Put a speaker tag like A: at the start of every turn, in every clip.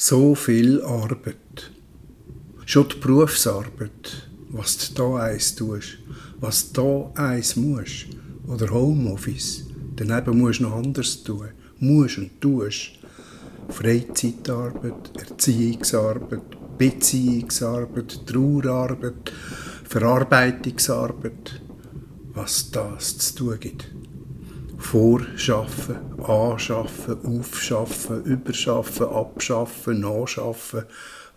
A: so viel Arbeit. Schon die Berufsarbeit, was du da eins tust, was du da eins musst. Oder Homeoffice. Daneben musst du noch anders tun. Musst und tust. Freizeitarbeit, Erziehungsarbeit, Beziehungsarbeit, Trauerarbeit, Verarbeitungsarbeit. Was das zu tun gibt. Vorschaffen, anschaffen, aufschaffen, überschaffen, abschaffen, nachschaffen,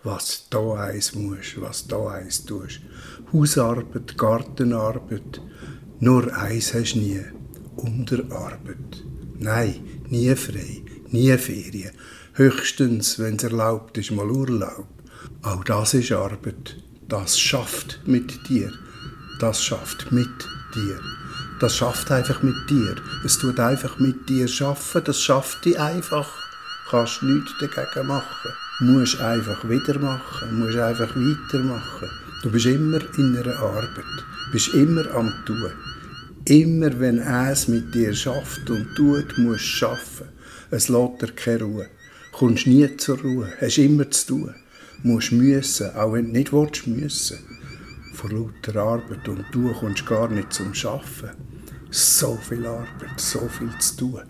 A: was da eins muss, was da eins tust. Hausarbeit, Gartenarbeit, nur eins hast du nie, Unterarbeit. Nein, nie frei, nie Ferien, höchstens, wenn es erlaubt ist, mal Urlaub. Auch das ist Arbeit, das schafft mit dir, das schafft mit dir. Das schafft einfach mit dir. Es tut einfach mit dir schaffen. Das schafft dich einfach. Kannst nichts dagegen machen. Musst einfach wieder machen. Musst einfach weitermachen. Du bist immer in einer Arbeit. Bist immer am Tun. Immer wenn es mit dir schafft und tut, musst du schaffen. Es lässt dir keine Ruhe. Kommst nie zur Ruhe. Hast immer zu tun. Musst müssen, auch wenn du nicht willst, müssen vor lauter Arbeit und du kommst gar nicht zum Schaffen. So viel Arbeit, so viel zu tun.